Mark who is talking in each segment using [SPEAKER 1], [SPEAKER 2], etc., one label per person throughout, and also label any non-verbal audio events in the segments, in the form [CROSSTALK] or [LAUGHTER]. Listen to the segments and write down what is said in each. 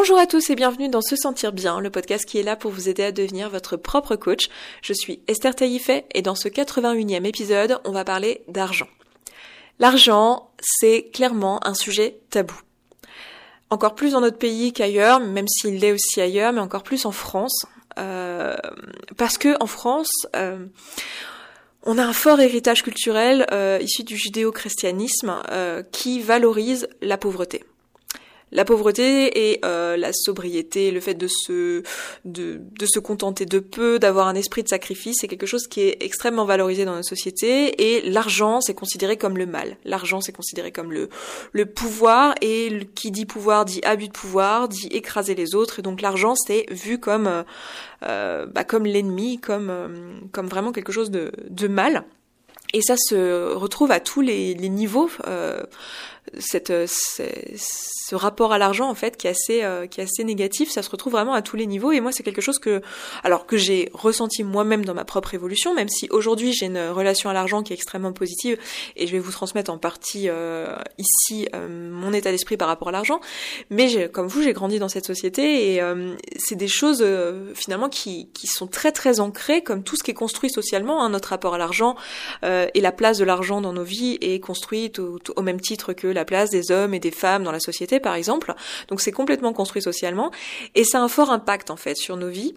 [SPEAKER 1] Bonjour à tous et bienvenue dans Se Sentir Bien, le podcast qui est là pour vous aider à devenir votre propre coach. Je suis Esther Taïfet et dans ce 81e épisode, on va parler d'argent. L'argent, c'est clairement un sujet tabou. Encore plus dans notre pays qu'ailleurs, même s'il l'est aussi ailleurs, mais encore plus en France. Euh, parce que en France, euh, on a un fort héritage culturel euh, issu du judéo-christianisme qui valorise la pauvreté la pauvreté et euh, la sobriété, le fait de se de, se contenter de peu, d'avoir un esprit de sacrifice, c'est quelque chose qui est extrêmement valorisé dans nos sociétés et l'argent c'est considéré comme le mal. L'argent c'est considéré comme le le pouvoir et qui dit pouvoir dit abus de pouvoir, dit écraser les autres et donc l'argent c'est vu comme euh, euh bah, comme l'ennemi, comme comme vraiment quelque chose de de mal. Et ça se retrouve à tous les, les niveaux. Cette, ce rapport à l'argent en fait qui est assez euh, qui est assez négatif. Ça se retrouve vraiment à tous les niveaux. Et moi c'est quelque chose que alors que j'ai ressenti moi-même dans ma propre évolution même si aujourd'hui j'ai une relation à l'argent qui est extrêmement positive. Et je vais vous transmettre en partie euh, ici euh, mon état d'esprit par rapport à l'argent. Mais comme vous j'ai grandi dans cette société. Et c'est des choses finalement qui qui sont très très ancrées comme tout ce qui est construit socialement hein, notre rapport à l'argent et la place de l'argent dans nos vies est construite au, au même titre que la place des hommes et des femmes dans la société, par exemple. Donc c'est complètement construit socialement et ça a un fort impact en fait sur nos vies.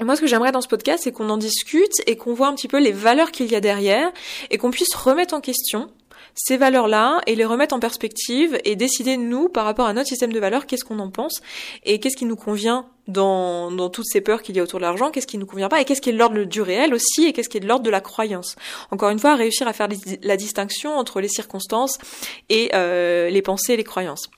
[SPEAKER 1] Et moi, ce que j'aimerais dans ce podcast, c'est qu'on en discute et qu'on voit un petit peu les valeurs qu'il y a derrière et qu'on puisse remettre en question ces valeurs-là et les remettre en perspective et décider nous par rapport à notre système de valeurs qu'est-ce qu'on en pense et qu'est-ce qui nous convient dans, toutes ces peurs qu'il y a autour de l'argent, qu'est-ce qui nous convient pas et qu'est-ce qui est l'ordre du réel aussi et qu'est-ce qui est de l'ordre de la croyance. Encore une fois, réussir à faire la distinction entre les circonstances et euh, les pensées et les croyances.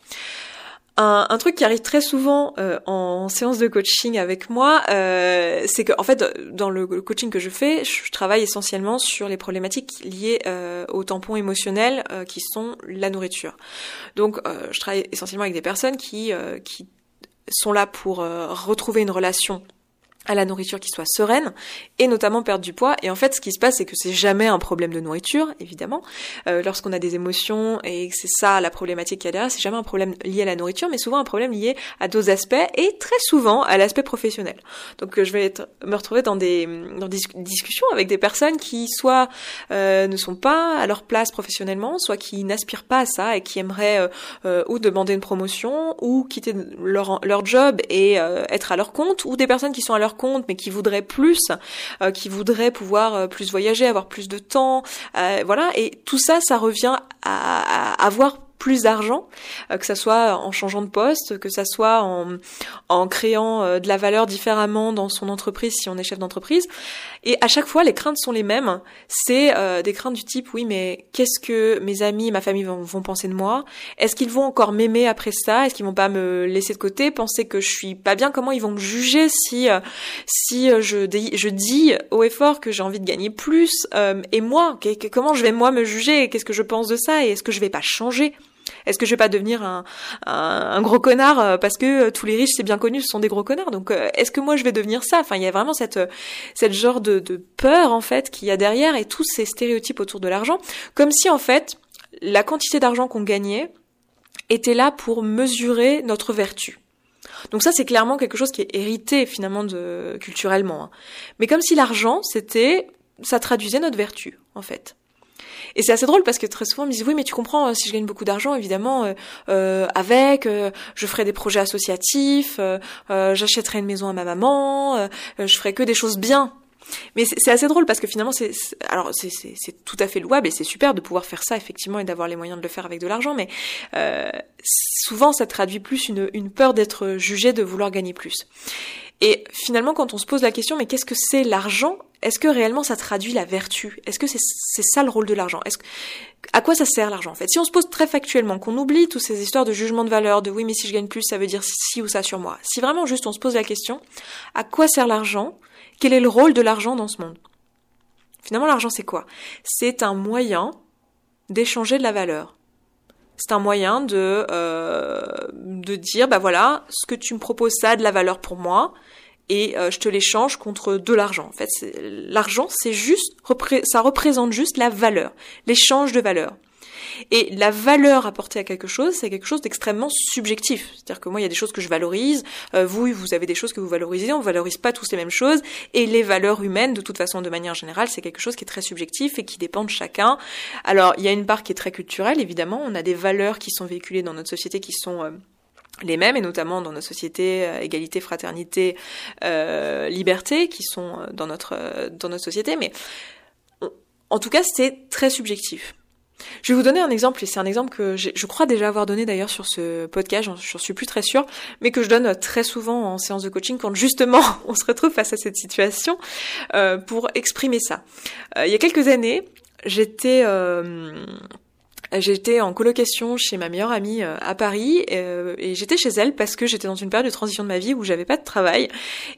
[SPEAKER 1] Un, un, truc qui arrive très souvent euh, en séance de coaching avec moi, euh, c'est que en fait dans le coaching que je fais, je travaille essentiellement sur les problématiques liées euh, aux tampons émotionnels euh, qui sont la nourriture. Donc euh, je travaille essentiellement avec des personnes qui qui sont là pour retrouver une relation à la nourriture qui soit sereine et notamment perdre du poids. Et en fait ce qui se passe c'est que c'est jamais un problème de nourriture évidemment. Euh, lorsqu'on a des émotions et que c'est ça la problématique qu'il y a derrière c'est jamais un problème lié à la nourriture mais souvent un problème lié à d'autres aspects et très souvent à l'aspect professionnel. Donc euh, je vais être, me retrouver dans des dans des discussions avec des personnes qui soit euh, ne sont pas à leur place professionnellement soit qui n'aspirent pas à ça et qui aimeraient euh, euh, ou demander une promotion ou quitter leur leur job et être à leur compte ou des personnes qui sont à leur compte, mais qui voudraient plus, euh, qui voudraient pouvoir euh, plus voyager, avoir plus de temps, euh, voilà. Et tout ça, ça revient à, à avoir plus d'argent, euh, que ça soit en changeant de poste, que ça soit en, en créant euh, de la valeur différemment dans son entreprise si on est chef d'entreprise. Et à chaque fois, les craintes sont les mêmes. C'est euh, des craintes du type, oui, mais qu'est-ce que mes amis, ma famille vont, vont penser de moi? Est-ce qu'ils vont encore m'aimer après ça? Est-ce qu'ils vont pas me laisser de côté, penser que je suis pas bien? Comment ils vont me juger si si je, je dis haut et fort que j'ai envie de gagner plus Et moi, comment je vais moi me juger? Qu'est-ce que je pense de ça? Et est-ce que je vais pas changer? Est-ce que je vais pas devenir un, gros connard euh, parce que euh, tous les riches, c'est bien connu, ce sont des gros connards. Donc, euh, est-ce que moi je vais devenir ça? Enfin, il y a vraiment cette, genre de, de peur en fait qu'il y a derrière et tous ces stéréotypes autour de l'argent, comme si en fait la quantité d'argent qu'on gagnait était là pour mesurer notre vertu. Donc ça, c'est clairement quelque chose qui est hérité finalement de culturellement. Hein. Mais comme si l'argent, c'était, ça traduisait notre vertu en fait. Et c'est assez drôle parce que très souvent ils me disent oui mais tu comprends euh, si je gagne beaucoup d'argent évidemment euh, euh avec je ferai des projets associatifs, j'achèterai une maison à ma maman, je ferai que des choses bien. Mais c'est assez drôle parce que finalement c'est alors c'est tout à fait louable et c'est super de pouvoir faire ça effectivement et d'avoir les moyens de le faire avec de l'argent mais souvent ça traduit plus une peur d'être jugé de vouloir gagner plus. Et finalement, quand on se pose la question, mais qu'est-ce que c'est l'argent? Est-ce que réellement ça traduit la vertu? Est-ce que c'est ça le rôle de l'argent? Est-ce à quoi ça sert l'argent en fait? Si on se pose très factuellement, qu'on oublie toutes ces histoires de jugement de valeur, de oui mais si je gagne plus, ça veut dire ci ou ça sur moi. Si vraiment juste on se pose la question, à quoi sert l'argent? Quel est le rôle de l'argent dans ce monde? Finalement, l'argent c'est quoi? C'est un moyen d'échanger de la valeur c'est un moyen de euh, de dire bah voilà ce que tu me proposes ça a de la valeur pour moi et euh, je te l'échange contre de l'argent. En fait, l'argent c'est juste ça représente juste la valeur, l'échange de valeur. Et la valeur apportée à quelque chose, c'est quelque chose d'extrêmement subjectif. C'est-à-dire que moi, il y a des choses que je valorise, euh, vous, vous avez des choses que vous valorisez, on valorise pas tous les mêmes choses, et les valeurs humaines, de toute façon, de manière générale, c'est quelque chose qui est très subjectif et qui dépend de chacun. Alors, il y a une part qui est très culturelle, évidemment, on a des valeurs qui sont véhiculées dans notre société qui sont... Euh, les mêmes, et notamment dans notre société, euh, égalité, fraternité, euh, liberté, qui sont dans notre, dans notre société, mais en tout cas, c'est très subjectif. Je vais vous donner un exemple, et c'est un exemple que je crois déjà avoir donné d'ailleurs sur ce podcast, j'en suis plus très sûre, mais que je donne très souvent en séance de coaching quand justement [LAUGHS] on se retrouve face à cette situation euh, pour exprimer ça. Euh, il y a quelques années, j'étais euh, J'étais en colocation chez ma meilleure amie euh, à Paris euh, et j'étais chez elle parce que j'étais dans une période de transition de ma vie où j'avais pas de travail.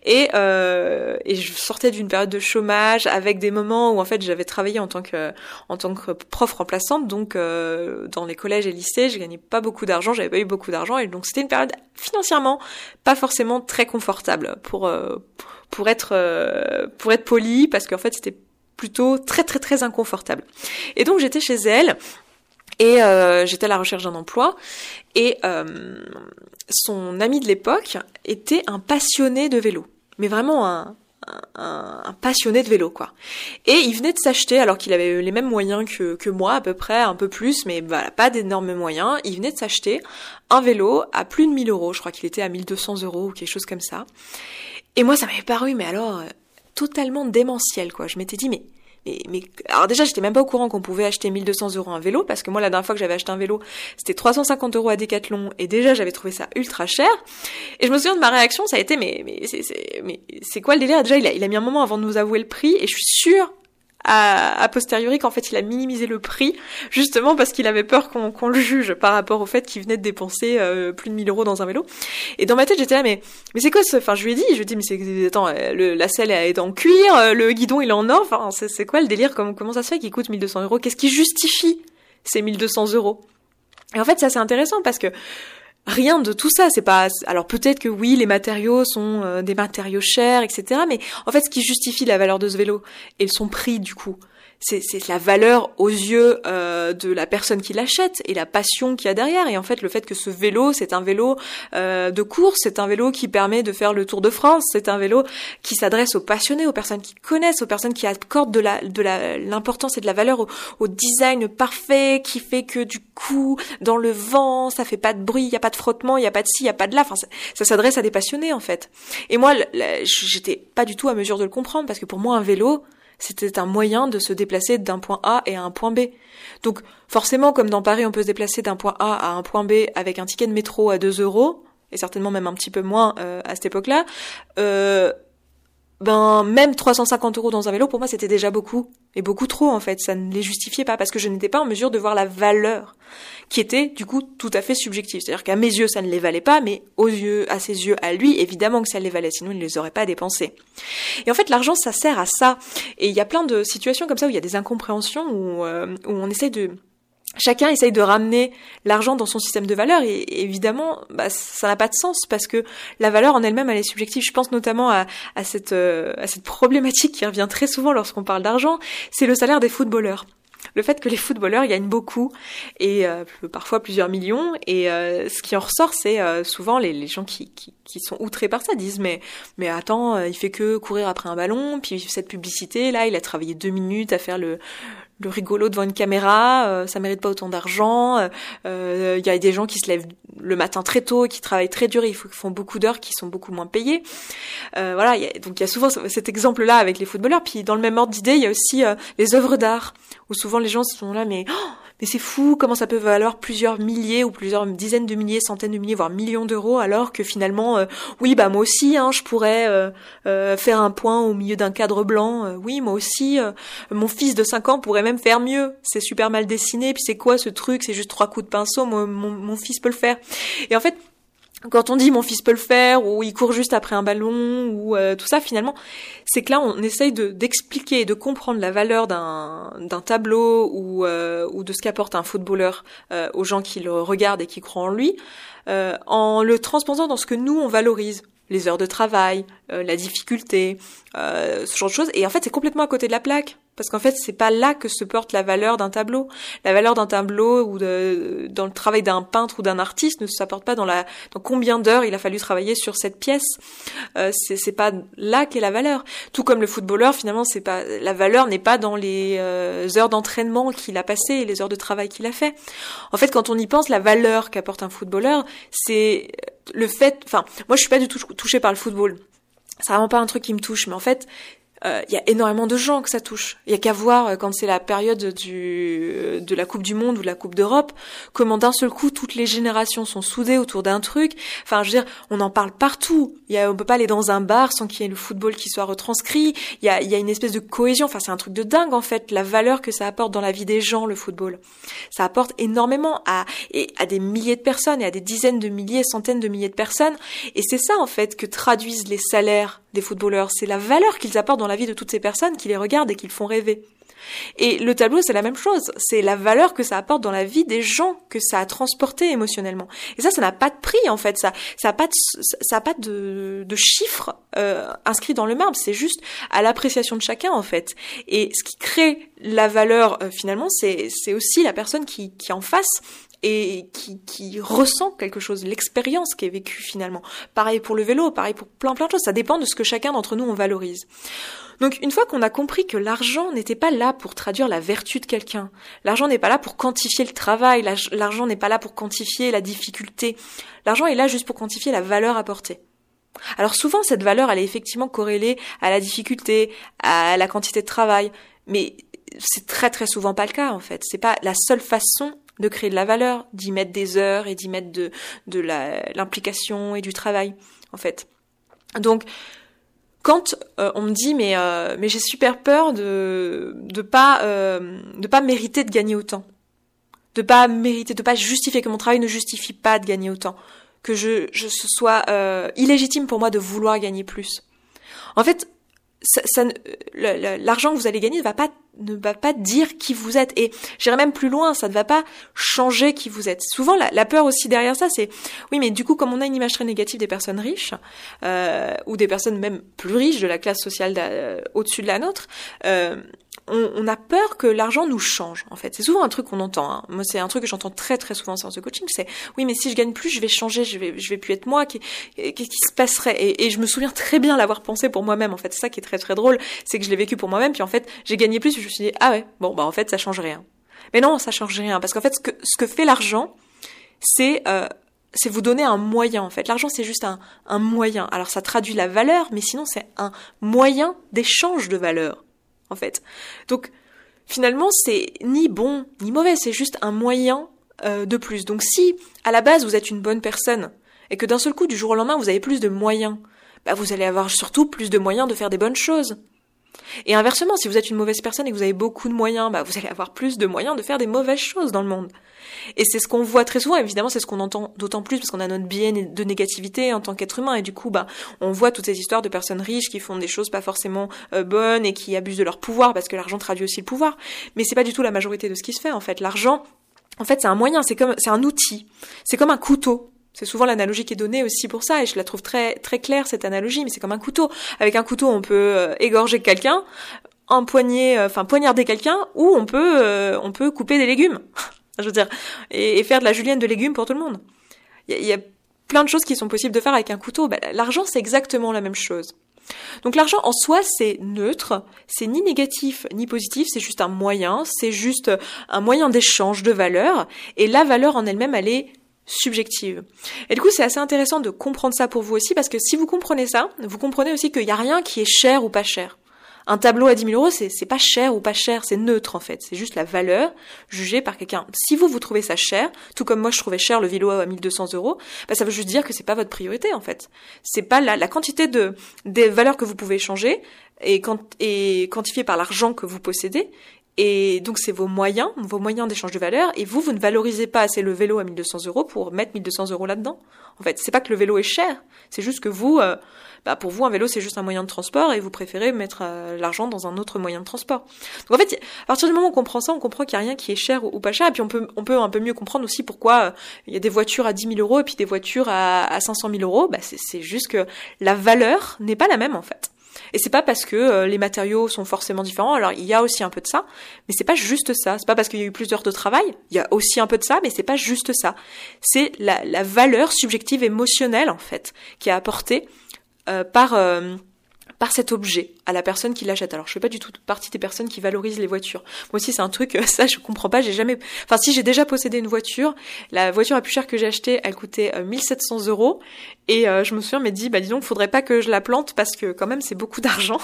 [SPEAKER 1] Et, euh, et je sortais d'une période de chômage avec des moments où en fait j'avais travaillé en tant que en tant que prof remplaçante. Donc euh, dans les collèges et lycées je gagnais pas beaucoup d'argent j'avais pas eu beaucoup d'argent. Et donc c'était une période financièrement pas forcément très confortable pour pour être pour être poli parce qu'en fait c'était plutôt très très très inconfortable. Et donc j'étais chez elle et euh, j'étais à la recherche d'un emploi. Et euh, son ami de l'époque était un passionné de vélo. Mais vraiment un, un, un, passionné de vélo, quoi. Et il venait de s'acheter, alors qu'il avait les mêmes moyens que, que moi, à peu près, un peu plus, mais voilà, pas d'énormes moyens. Il venait de s'acheter un vélo à plus de 1000 euros. Je crois qu'il était à 1200 euros ou quelque chose comme ça. Et moi, ça m'avait paru, mais alors, totalement démentiel, quoi. Je m'étais dit, mais mais, alors déjà, j'étais même pas au courant qu'on pouvait acheter 1200 euros un vélo, parce que moi, la dernière fois que j'avais acheté un vélo, c'était 350 euros à Decathlon, et déjà, j'avais trouvé ça ultra cher. Et je me souviens de ma réaction, ça a été, mais, mais c'est, mais c'est quoi le délire? Déjà, il a, il a mis un moment avant de nous avouer le prix, et je suis sûre a, a posteriori qu'en fait il a minimisé le prix justement parce qu'il avait peur qu'on le juge par rapport au fait qu'il venait de dépenser euh, plus de 1000 euros dans un vélo. Et dans ma tête j'étais là mais mais c'est quoi ce Enfin je lui ai dit, je lui ai dit mais c'est attends le, la selle est en cuir, euh, le guidon il est en or. Enfin c'est quoi le délire Comment comment ça se fait qu'il coûte 1200 euros? Qu'est-ce qui justifie ces 1200 euros? Et en fait ça c'est intéressant parce que rien de tout ça. C'est pas. Alors peut-être que oui, les matériaux sont euh, des matériaux chers, etc. Mais en fait, ce qui justifie la valeur de ce vélo et son prix du coup, c'est la valeur aux yeux euh, de la personne qui l'achète et la passion qu'il y a derrière. Et en fait, le fait que ce vélo, c'est un vélo euh, de course, c'est un vélo qui permet de faire le Tour de France, c'est un vélo qui s'adresse aux passionnés, aux personnes qui connaissent, aux personnes qui accordent de la de l'importance et de la valeur au, design parfait, qui fait que du coup, dans le vent, ça fait pas de bruit, il y a pas de frottement, il y a pas de ci, il y a pas de là. Enfin, ça, ça s'adresse à des passionnés en fait. Et moi, j'étais pas du tout à mesure de le comprendre parce que pour moi, un vélo c'était un moyen de se déplacer d'un point A et à un point B. Donc forcément, comme dans Paris, on peut se déplacer d'un point A à un point B avec un ticket de métro à 2 euros, et certainement même un petit peu moins euh, à cette époque-là, euh, ben même 350 euros dans un vélo pour moi c'était déjà beaucoup. Et beaucoup trop en fait. Ça ne les justifiait pas parce que je n'étais pas en mesure de voir la valeur qui était du coup tout à fait subjective. C'est-à-dire qu'à mes yeux ça ne les valait pas mais aux yeux à ses yeux à lui évidemment que ça les valait sinon il ne les aurait pas dépensés. Et en fait l'argent ça sert à ça. Et il y a plein de situations comme ça où il y a des incompréhensions où, euh, où on essaye de chacun essaye de ramener l'argent dans son système de valeur et, évidemment bah, ça n'a pas de sens parce que la valeur en elle-même elle est subjective. Je pense notamment à, cette, euh, à cette problématique qui revient très souvent lorsqu'on parle d'argent, c'est le salaire des footballeurs. Le fait que les footballeurs gagnent beaucoup et euh, parfois plusieurs millions et euh, ce qui en ressort c'est souvent les, les gens qui, qui, qui, sont outrés par ça disent mais mais attends il fait que courir après un ballon puis cette publicité là il a travaillé deux minutes à faire le le rigolo devant une caméra, euh, ça mérite pas autant d'argent. Il euh, euh, y a des gens qui se lèvent le matin très tôt, qui travaillent très dur, ils font beaucoup d'heures, qui sont beaucoup moins payés. voilà, donc il y a souvent cet exemple-là avec les footballeurs. Puis dans le même ordre d'idée, il y a aussi les œuvres d'art, où souvent les gens sont là, mais oh, mais c'est fou comment ça peut valoir plusieurs milliers ou plusieurs dizaines de milliers, centaines de milliers, voire millions d'euros, alors que finalement, euh, oui, bah moi aussi, hein, je pourrais euh, euh, faire un point au milieu d'un cadre blanc. oui, moi aussi, mon fils de 5 ans pourrait même faire mieux. C'est super mal dessiné, puis c'est quoi ce truc? C'est juste trois coups de pinceau. mon, mon fils peut le faire. Et en fait, quand on dit mon fils peut le faire ou il court juste après un ballon ou euh, tout ça finalement c'est que là on essaye de d'expliquer et de comprendre la valeur d'un d'un tableau ou euh, ou de ce qu'apporte un footballeur euh, aux gens qui le regardent et qui croient en lui en le transposant dans ce que nous on valorise. Les heures de travail la difficulté ce genre de choses. Et en fait c'est complètement à côté de la plaque Parce qu'en fait, c'est pas là que se porte la valeur d'un tableau. La valeur d'un tableau ou de, dans le travail d'un peintre ou d'un artiste ne s'apporte pas dans la dans combien d'heures il a fallu travailler sur cette pièce. Euh, c'est pas là qu'est la valeur. Tout comme le footballeur, finalement, c'est pas la valeur n'est pas dans les euh, heures d'entraînement qu'il a passées et les heures de travail qu'il a fait. En fait, quand on y pense, la valeur qu'apporte un footballeur, c'est le fait. Enfin, moi, je suis pas du tout touchée par le football c'est vraiment pas un truc qui me touche, mais en fait, euh, il y a énormément de gens que ça touche. Il y a qu'à voir euh, quand c'est la période du euh, de la Coupe du Monde ou de la Coupe d'Europe, comment d'un seul coup toutes les générations sont soudées autour d'un truc. Enfin, je veux dire, on en parle partout. Y a, on peut pas aller dans un bar sans qu'il y ait le football qui soit retranscrit. Il y a, y a une espèce de cohésion. Enfin, c'est un truc de dingue en fait, la valeur que ça apporte dans la vie des gens, le football. Ça apporte énormément à et à des milliers de personnes et à des dizaines de milliers, centaines de milliers de personnes. Et c'est ça en fait que traduisent les salaires des footballeurs. C'est la valeur qu'ils apportent dans la vie de toutes ces personnes qui les regardent et qui le font rêver. Et le tableau, c'est la même chose. C'est la valeur que ça apporte dans la vie des gens que ça a transporté émotionnellement. Et ça, ça n'a pas de prix en fait. Ça, ça a pas de, ça a pas de, de chiffres euh, inscrits dans le marbre. C'est juste à l'appréciation de chacun en fait. Et ce qui crée la valeur euh, finalement, c'est aussi la personne qui, qui en face et qui, ressent quelque chose, l'expérience qui est vécue finalement. Pareil pour le vélo, pareil pour plein plein de choses, ça dépend de ce que chacun d'entre nous on valorise. Donc une fois qu'on a compris que l'argent n'était pas là pour traduire la vertu de quelqu'un, l'argent n'est pas là pour quantifier le travail, l'argent n'est pas là pour quantifier la difficulté, l'argent est là juste pour quantifier la valeur apportée. Alors souvent cette valeur elle est effectivement corrélée à la difficulté, à la quantité de travail, mais c'est très très souvent pas le cas en fait. C'est pas la seule façon de créer de la valeur, d'y mettre des heures et d'y mettre de, de l'implication et du travail, en fait. Donc, quand euh, on me dit mais euh, mais j'ai super peur de de pas euh, de pas mériter de gagner autant, de pas mériter, de pas justifier que mon travail ne justifie pas de gagner autant, que je je ce soit illégitime pour moi de vouloir gagner plus. En fait, ça, ça l'argent que vous allez gagner ne va pas ne va pas dire qui vous êtes. Et j'irai même plus loin ça ne va pas changer qui vous êtes. Souvent la, la peur aussi derrière ça c'est oui mais du coup comme on a une image très négative des personnes riches euh, ou des personnes même plus riches de la classe sociale euh, au-dessus de la nôtre euh, on, a peur que l'argent nous change en fait. C'est souvent un truc qu'on entend. Hein. Moi, c'est un truc que j'entends très très souvent en séance de coaching. C'est oui, mais si je gagne plus, je vais changer, je vais je vais plus être moi. Qu'est-ce qui se passerait et, je me souviens très bien l'avoir pensé pour moi-même. En fait, c'est ça qui est très très drôle, c'est que je l'ai vécu pour moi-même. Puis en fait, j'ai gagné plus. je me suis dit ah ouais, bon bah en fait ça change rien. Mais non, ça change rien parce qu'en fait ce que ce que fait l'argent, c'est euh, c'est vous donner un moyen en fait. L'argent c'est juste un, un moyen. Alors ça traduit la valeur, mais sinon c'est un moyen d'échange de valeur en fait. Donc finalement, c'est ni bon ni mauvais, c'est juste un moyen euh, de plus. Donc si à la base vous êtes une bonne personne et que d'un seul coup du jour au lendemain vous avez plus de moyens, bah vous allez avoir surtout plus de moyens de faire des bonnes choses. Et inversement, si vous êtes une mauvaise personne et que vous avez beaucoup de moyens, bah vous allez avoir plus de moyens de faire des mauvaises choses dans le monde. Et c'est ce qu'on voit très souvent, évidemment, c'est ce qu'on entend d'autant plus parce qu'on a notre biais de négativité en tant qu'être humain. Et du coup, bah, on voit toutes ces histoires de personnes riches qui font des choses pas forcément euh, bonnes et qui abusent de leur pouvoir parce que l'argent traduit aussi le pouvoir. Mais c'est pas du tout la majorité de ce qui se fait, en fait. L'argent, en fait, c'est un moyen, c'est comme, c'est un outil. C'est comme un couteau. C'est souvent l'analogie qui est donnée aussi pour ça, et je la trouve très très claire cette analogie. Mais c'est comme un couteau. Avec un couteau, on peut euh, égorger quelqu'un, empoigner, euh, enfin poignarder quelqu'un, ou on peut on peut couper des légumes. [LAUGHS] Je veux dire, et, faire de la julienne de légumes pour tout le monde. Il y, a plein de choses qui sont possibles de faire avec un couteau. Bah, l'argent, c'est exactement la même chose. Donc l'argent en soi, c'est neutre, c'est ni négatif ni positif, c'est juste un moyen, c'est juste un moyen d'échange de valeur, et la valeur en elle-même, elle est subjective. Et du coup, c'est assez intéressant de comprendre ça pour vous aussi, parce que si vous comprenez ça, vous comprenez aussi qu'il n'y a rien qui est cher ou pas cher. Un tableau à 10 000 euros, c'est, pas cher ou pas cher, c'est neutre en fait. C'est juste la valeur jugée par quelqu'un. Si vous, vous trouvez ça cher, tout comme moi je trouvais cher le vélo à 1200 euros, bah, ça veut juste dire que c'est pas votre priorité en fait. C'est pas la, quantité de, des valeurs que vous pouvez échanger et quantifiée par l'argent que vous possédez. Et donc c'est vos moyens, vos moyens d'échange de valeur, et vous, vous ne valorisez pas assez le vélo à 1200 euros pour mettre 1200 euros là-dedans. En fait, c'est pas que le vélo est cher, c'est juste que vous, euh, bah pour vous un vélo c'est juste un moyen de transport et vous préférez mettre euh, l'argent dans un autre moyen de transport. Donc en fait, à partir du moment où on comprend ça, on comprend qu'il n'y a rien qui est cher ou, pas cher, et puis on peut on peut un peu mieux comprendre aussi pourquoi euh, il y a des voitures à 10 000 euros et puis des voitures à, à 500 000 euros. Bah c'est juste que la valeur n'est pas la même en fait. Et c'est pas parce que euh, les matériaux sont forcément différents. Alors il y a aussi un peu de ça, mais c'est pas juste ça. C'est pas parce qu'il y a eu plus d'heures de travail. Il y a aussi un peu de ça, mais c'est pas juste ça. C'est la, valeur subjective émotionnelle en fait qui est apportée euh, par euh, par cet objet à la personne qui l'achète. Alors je fais pas du tout partie des personnes qui valorisent les voitures. Moi aussi c'est un truc [LAUGHS] ça je comprends pas, j'ai jamais enfin si j'ai déjà possédé une voiture, la voiture la plus chère que j'ai achetée, elle coûtait 1700 euros et euh, je me souviens mais dit bah dis donc faudrait pas que je la plante parce que quand même c'est beaucoup [LAUGHS] d'argent.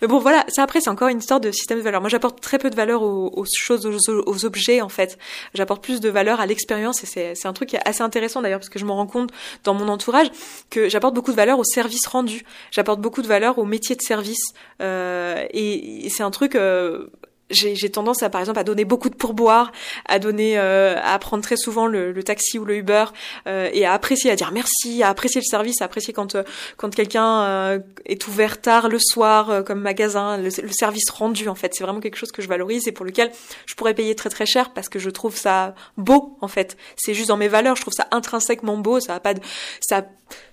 [SPEAKER 1] Mais bon voilà, ça après c'est encore une histoire de système de valeur. Moi j'apporte très peu de valeur aux, choses, aux, objets en fait. J'apporte plus de valeur à l'expérience et c'est un truc qui est assez intéressant d'ailleurs parce que je me rends compte dans mon entourage que j'apporte beaucoup de valeur au service rendu. J'apporte beaucoup de valeur au métier de service euh, et, c'est un truc euh, j'ai tendance à par exemple à donner beaucoup de pourboires, à donner, euh, à prendre très souvent le, le taxi ou le Uber euh, et à apprécier, à dire merci, à apprécier le service, à apprécier quand euh, quand quelqu'un euh, est ouvert tard le soir comme magasin, le, le, service rendu en fait, c'est vraiment quelque chose que je valorise et pour lequel je pourrais payer très très cher parce que je trouve ça beau en fait. C'est juste dans mes valeurs, je trouve ça intrinsèquement beau, ça a pas de, ça,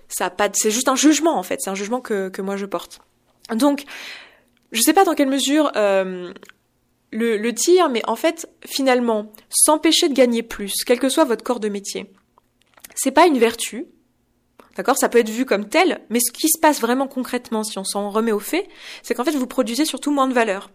[SPEAKER 1] ça a pas de, c'est juste un jugement en fait, c'est un jugement que que moi je porte. Donc je sais pas dans quelle mesure euh, le, le dire, mais en fait, finalement, s'empêcher de gagner plus, quel que soit votre corps de métier, c'est pas une vertu. D'accord? Ça peut être vu comme tel, mais ce qui se passe vraiment concrètement, si on s'en remet au fait, c'est qu'en fait, vous produisez surtout moins de valeur.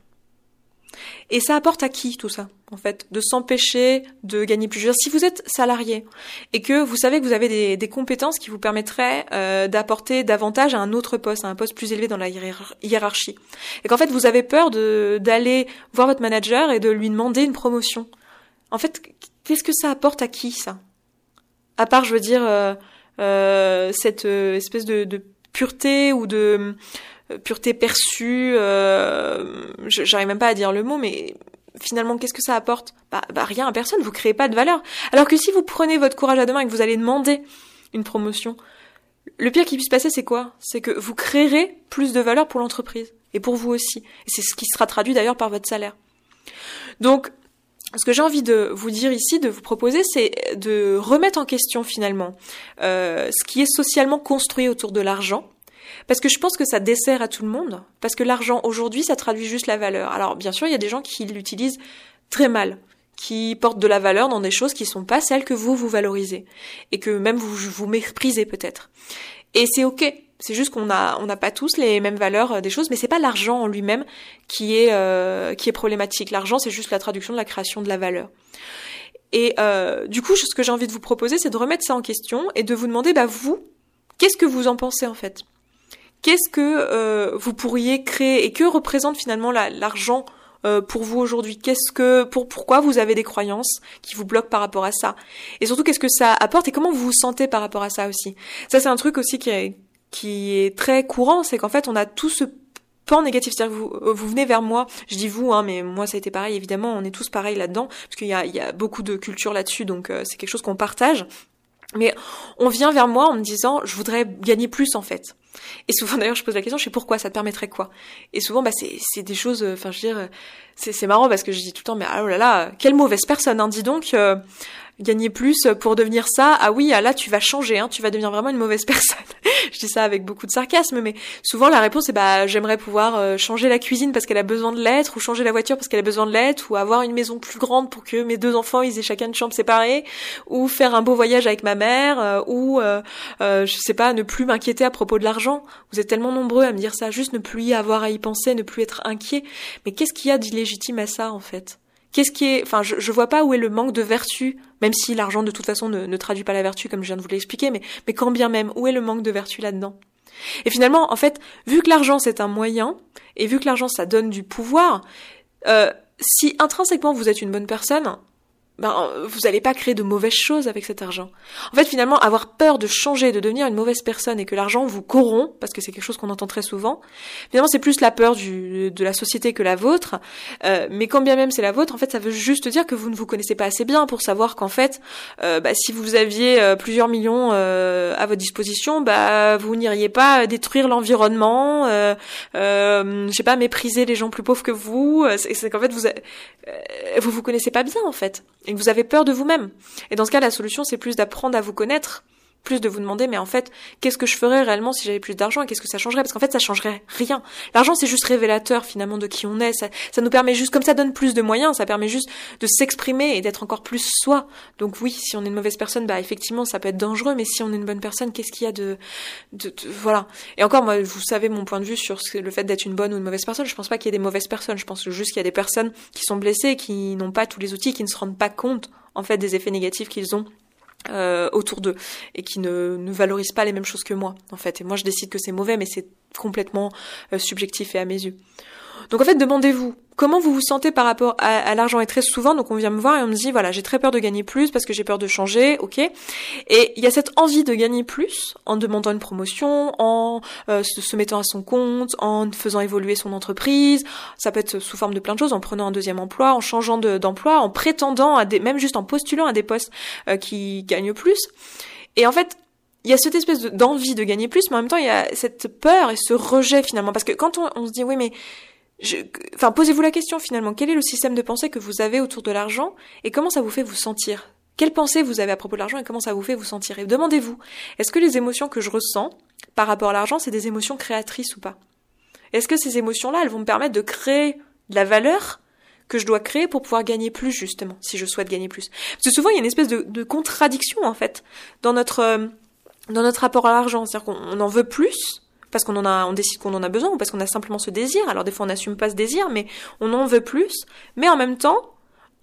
[SPEAKER 1] Et ça apporte à qui tout ça, en fait, de s'empêcher de gagner plus? Si vous êtes salarié et que vous savez que vous avez des, compétences qui vous permettraient euh, d'apporter davantage à un autre poste, à un poste plus élevé dans la hiérarchie, et qu'en fait vous avez peur d'aller voir votre manager et de lui demander une promotion. En fait, qu'est-ce que ça apporte à qui ça? À part, je veux dire, euh, euh, cette espèce de, de pureté ou de pureté perçue, euh, j'arrive même pas à dire le mot, mais finalement, qu'est-ce que ça apporte? Bah, bah, rien à personne, vous créez pas de valeur. Alors que si vous prenez votre courage à deux mains et que vous allez demander une promotion, le pire qui puisse passer, c'est quoi? C'est que vous créerez plus de valeur pour l'entreprise et pour vous aussi. C'est ce qui sera traduit d'ailleurs par votre salaire. Donc, ce que j'ai envie de vous dire ici, de vous proposer, c'est de remettre en question finalement euh, ce qui est socialement construit autour de l'argent parce que je pense que ça dessert à tout le monde. Parce que l'argent aujourd'hui, ça traduit juste la valeur. Alors bien sûr, il y a des gens qui l'utilisent très mal, qui portent de la valeur dans des choses qui sont pas celles que vous vous valorisez et que même vous vous méprisez peut-être. Et c'est ok. C'est juste qu'on on n'a pas tous les mêmes valeurs euh, des choses, mais c'est pas l'argent en lui-même qui est euh, qui est problématique. L'argent, c'est juste la traduction de la création de la valeur. Et euh, du coup, ce que j'ai envie de vous proposer, c'est de remettre ça en question et de vous demander, bah vous, qu'est-ce que vous en pensez en fait? Qu'est-ce que euh, vous pourriez créer et que représente finalement l'argent euh, pour vous aujourd'hui? Qu'est-ce que pour pourquoi vous avez des croyances qui vous bloquent par rapport à ça? Et surtout qu'est-ce que ça apporte et comment vous vous sentez par rapport à ça aussi? Ça c'est un truc aussi qui est qui est très courant, c'est qu'en fait on a tout ce pan négatif, c'est-à-dire que vous, euh, vous venez vers moi, je dis vous, hein, mais moi ça a été pareil, évidemment, on est tous pareils là-dedans, parce qu'il y a, il y a beaucoup de culture là-dessus, donc c'est quelque chose qu'on partage. Mais on vient vers moi en me disant, je voudrais gagner plus en fait. Et souvent d'ailleurs, je pose la question, je sais pourquoi, ça te permettrait quoi? Et souvent, bah c'est des choses, enfin je veux dire, c'est c'est marrant parce que je dis tout le temps, mais ah, oh là là, quelle mauvaise personne, hein, dis donc. Euh, gagner plus pour devenir ça, ah oui, ah là tu vas changer, hein, tu vas devenir vraiment une mauvaise [LAUGHS] personne. je dis ça avec beaucoup de sarcasme, mais souvent la réponse est bah j'aimerais pouvoir euh, changer la cuisine parce qu'elle a besoin de l'être, ou changer la voiture parce qu'elle a besoin de l'être, ou avoir une maison plus grande pour que mes deux enfants ils aient chacun une chambre séparée, ou faire un beau voyage avec ma mère, euh, ou euh, je sais pas, ne plus m'inquiéter à propos de l'argent. Vous êtes tellement nombreux à me dire ça, juste ne plus y avoir à y penser, ne plus être inquiet. Mais qu'est-ce qu'il y a d'illégitime à ça en fait? Qu'est-ce qui est, enfin, je, je vois pas où est le manque de vertu, même si l'argent de toute façon ne, traduit pas la vertu, comme je viens de vous l'expliquer, mais, mais quand bien même, où est le manque de vertu là-dedans? Et finalement, en fait, vu que l'argent c'est un moyen, et vu que l'argent ça donne du pouvoir, euh, si intrinsèquement vous êtes une bonne personne, ben, vous n'allez pas créer de mauvaises choses avec cet argent. En fait, finalement, avoir peur de changer, de devenir une mauvaise personne et que l'argent vous corrompt, parce que c'est quelque chose qu'on entend très souvent, finalement, c'est plus la peur du, de la société que la vôtre. Euh, mais quand bien même c'est la vôtre, en fait, ça veut juste dire que vous ne vous connaissez pas assez bien pour savoir qu'en fait, euh, bah, si vous aviez euh, plusieurs millions euh, à votre disposition, bah, vous n'iriez pas détruire l'environnement, euh, je sais pas, mépriser les gens plus pauvres que vous. C'est qu'en fait, vous, vous vous connaissez pas bien, en fait et vous avez peur de vous-même. Et dans ce cas, la solution, c'est plus d'apprendre à vous connaître plus de vous demander, mais en fait, qu'est-ce que je ferais réellement si j'avais plus d'argent et qu'est-ce que ça changerait? Parce qu'en fait, ça changerait rien. L'argent, c'est juste révélateur finalement de qui on est. Ça, ça nous permet juste, comme ça donne plus de moyens, ça permet juste de s'exprimer et d'être encore plus soi. Donc oui, si on est une mauvaise personne, bah effectivement, ça peut être dangereux, mais si on est une bonne personne, qu'est-ce qu'il y a de, de, voilà. Et encore, moi, vous savez mon point de vue sur le fait d'être une bonne ou une mauvaise personne. Je pense pas qu'il y ait des mauvaises personnes. Je pense juste qu'il y a des personnes qui sont blessées, qui n'ont pas tous les outils, qui ne se rendent pas compte en fait des effets négatifs qu'ils ont euh, autour d'eux et qui ne, ne valorisent pas les mêmes choses que moi en fait. Et moi je décide que c'est mauvais mais c'est complètement euh, subjectif et à mes yeux donc en fait, demandez-vous comment vous vous sentez par rapport à, l'argent? Et très souvent, donc on vient me voir et on me dit, voilà, j'ai très peur de gagner plus parce que j'ai peur de changer, ok? Et il y a cette envie de gagner plus en demandant une promotion, en euh, se, mettant à son compte, en faisant évoluer son entreprise. Ça peut être sous forme de plein de choses, en prenant un deuxième emploi, en changeant d'emploi, en prétendant à des, même juste en postulant à des postes euh, qui gagnent plus. Et en fait, il y a cette espèce d'envie de, gagner plus, mais en même temps, il y a cette peur et ce rejet finalement. Parce que quand on, on se dit, oui, mais enfin, posez-vous la question finalement. Quel est le système de pensée que vous avez autour de l'argent et comment ça vous fait vous sentir? Quelle pensée vous avez à propos de l'argent et comment ça vous fait vous sentir? Et demandez-vous, est-ce que les émotions que je ressens par rapport à l'argent, c'est des émotions créatrices ou pas? Est-ce que ces émotions-là, elles vont me permettre de créer de la valeur que je dois créer pour pouvoir gagner plus justement, si je souhaite gagner plus? Parce que souvent, il y a une espèce de, de contradiction en fait dans notre euh, dans notre rapport à l'argent, c'est-à-dire qu'on en veut plus, parce qu'on en a, on décide qu'on en a besoin ou parce qu'on a simplement ce désir. Alors des fois on n'assume pas ce désir, mais on en veut plus. Mais en même temps,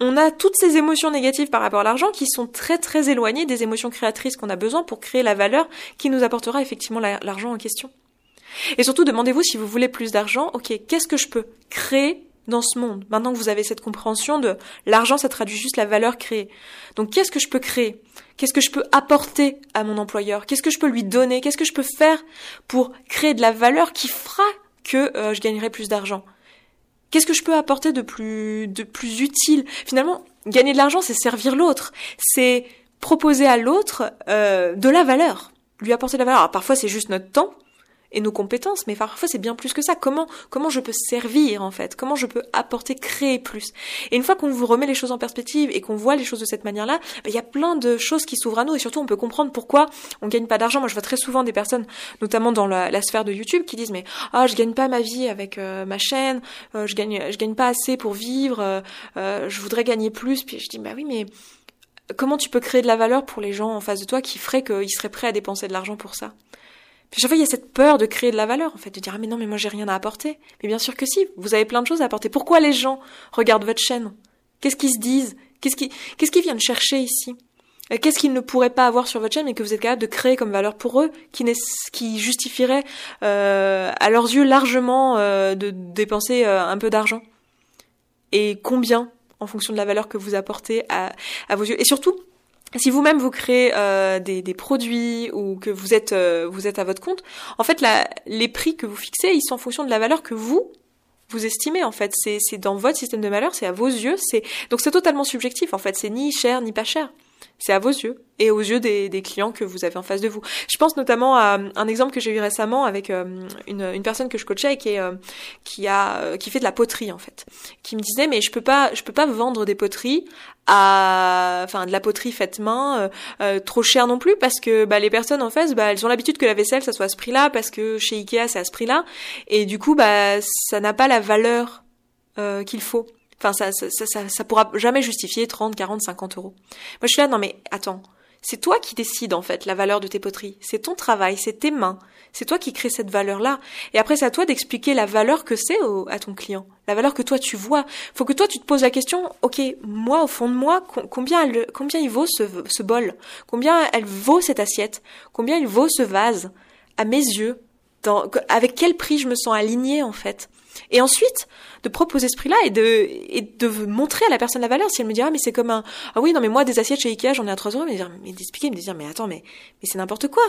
[SPEAKER 1] on a toutes ces émotions négatives par rapport à l'argent qui sont très très éloignées des émotions créatrices qu'on a besoin pour créer la valeur qui nous apportera effectivement l'argent en question. Et surtout, demandez-vous si vous voulez plus d'argent, ok, qu'est-ce que je peux créer dans ce monde? Maintenant que vous avez cette compréhension de l'argent, ça traduit juste la valeur créée. Donc qu'est-ce que je peux créer? Qu'est-ce que je peux apporter à mon employeur? Qu'est-ce que je peux lui donner? Qu'est-ce que je peux faire pour créer de la valeur qui fera que euh, je gagnerai plus d'argent? Qu'est-ce que je peux apporter de plus de plus utile? Finalement, gagner de l'argent, c'est servir l'autre, c'est proposer à l'autre euh, de la valeur, lui apporter de la valeur. Alors, parfois, c'est juste notre temps, et nos compétences, mais parfois c'est bien plus que ça. Comment comment je peux servir en fait? Comment je peux apporter, créer plus? Et une fois qu'on vous remet les choses en perspective et qu'on voit les choses de cette manière-là, bah, il y a plein de choses qui s'ouvrent à nous et surtout on peut comprendre pourquoi on gagne pas d'argent. Moi je vois très souvent des personnes, notamment dans la, sphère de YouTube, qui disent mais ah je gagne pas ma vie avec euh, ma chaîne, euh, je gagne je gagne pas assez pour vivre, euh, je voudrais gagner plus. Puis je dis bah oui mais comment tu peux créer de la valeur pour les gens en face de toi qui ferait qu'ils seraient prêts à dépenser de l'argent pour ça? Puis chaque fois, il y a cette peur de créer de la valeur, en fait, de dire, ah mais non, mais moi j'ai rien à apporter. Mais bien sûr que si, vous avez plein de choses à apporter. Pourquoi les gens regardent votre chaîne? Qu'est-ce qu'ils se disent? Qu'est-ce qu'ils qu'est-ce viennent chercher ici? Euh, Qu'est-ce qu'ils ne pourraient pas avoir sur votre chaîne mais que vous êtes capable de créer comme valeur pour eux, qui, justifierait euh, à leurs yeux largement euh, de dépenser un peu d'argent? Et combien en fonction de la valeur que vous apportez à vos yeux? Et surtout, si vous-même vous créez euh, des, produits ou que vous êtes euh, vous êtes à votre compte, en fait les prix que vous fixez, ils sont en fonction de la valeur que vous vous estimez en fait. C'est c'est dans votre système de valeur, c'est à vos yeux, c'est donc c'est totalement subjectif en fait. C'est ni cher ni pas cher. C'est à vos yeux et aux yeux des, des, clients que vous avez en face de vous. Je pense notamment à un exemple que j'ai eu récemment avec euh, une, une, personne que je coachais qui, est, euh, qui a euh, qui fait de la poterie en fait, qui me disait mais je peux pas je peux pas vendre des poteries à enfin de la poterie faite main trop cher non plus parce que bah, les personnes en face bah elles ont l'habitude que la vaisselle ça soit à ce prix-là parce que chez Ikea c'est à ce prix-là et du coup bah ça n'a pas la valeur qu'il faut. Enfin, ça, ça, ça, ça pourra jamais justifier 30, 40, 50 euros. Moi, je suis là, non mais attends, c'est toi qui décides en fait la valeur de tes poteries. C'est ton travail, c'est tes mains. C'est toi qui crée cette valeur-là. Et après, c'est à toi d'expliquer la valeur que c'est à ton client. La valeur que toi tu vois. Faut que toi tu te poses la question, ok, moi au fond de moi, combien, elle, combien il vaut ce, ce bol? Combien elle vaut cette assiette? Combien il vaut ce vase? À mes yeux, dans, avec quel prix je me sens alignée en fait? Et ensuite, de proposer ce prix-là et de, et de montrer à la personne la valeur. Si elle me dit, ah, mais c'est comme un, ah oui, non, mais moi, des assiettes chez Ikea, j'en ai à 3 euros, mais, d'expliquer, me dire, mais attends, mais, mais c'est n'importe quoi.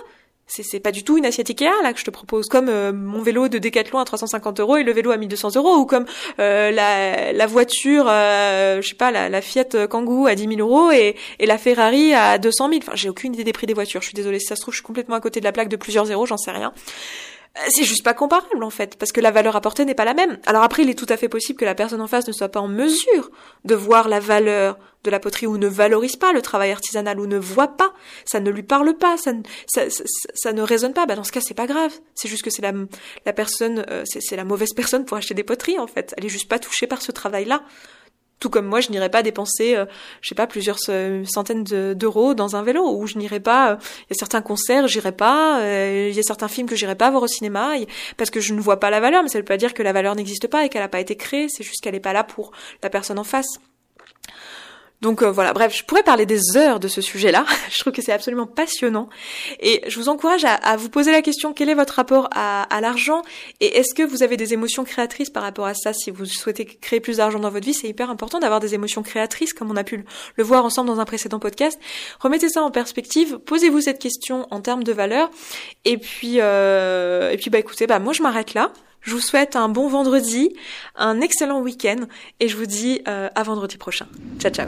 [SPEAKER 1] C'est, c'est pas du tout une assiette Ikea, là, que je te propose. Comme euh, mon vélo de Decathlon à 350 euros et le vélo à 1200 euros, ou comme, euh, la, la voiture, euh, je sais pas, la, la Fiat Kangoo à 10 000 euros et, et la Ferrari à 200 000. Enfin, j'ai aucune idée des prix des voitures. Je suis désolée si ça se trouve, je suis complètement à côté de la plaque de plusieurs zéros, j'en sais rien. C'est juste pas comparable en fait, parce que la valeur apportée n'est pas la même. Alors après, il est tout à fait possible que la personne en face ne soit pas en mesure de voir la valeur de la poterie ou ne valorise pas le travail artisanal ou ne voit pas, ça ne lui parle pas, ça, ça, ça, ne résonne pas. Bah dans ce cas, c'est pas grave. C'est juste que c'est la, la personne, euh, c'est la mauvaise personne pour acheter des poteries en fait. Elle est juste pas touchée par ce travail-là. Tout comme moi, je n'irais pas dépenser, euh, je sais pas, plusieurs centaines d'euros dans un vélo, ou je n'irais pas. Euh, il y a certains concerts, j'irai pas. Euh, il y a certains films que j'irai pas voir au cinéma parce que je ne vois pas la valeur. Mais ça ne veut pas dire que la valeur n'existe pas et qu'elle n'a pas été créée. C'est juste qu'elle n'est pas là pour la personne en face. Donc euh, voilà, bref, je pourrais parler des heures de ce sujet-là. [LAUGHS] je trouve que c'est absolument passionnant. Et je vous encourage à, vous poser la question, quel est votre rapport à, l'argent? Et est-ce que vous avez des émotions créatrices par rapport à ça? Si vous souhaitez créer plus d'argent dans votre vie, c'est hyper important d'avoir des émotions créatrices, comme on a pu le, voir ensemble dans un précédent podcast. Remettez ça en perspective, posez-vous cette question en termes de valeur. Et puis, euh, et puis bah écoutez, bah moi je m'arrête là. Je vous souhaite un bon vendredi, un excellent week-end et je vous dis euh, à vendredi prochain. Ciao ciao.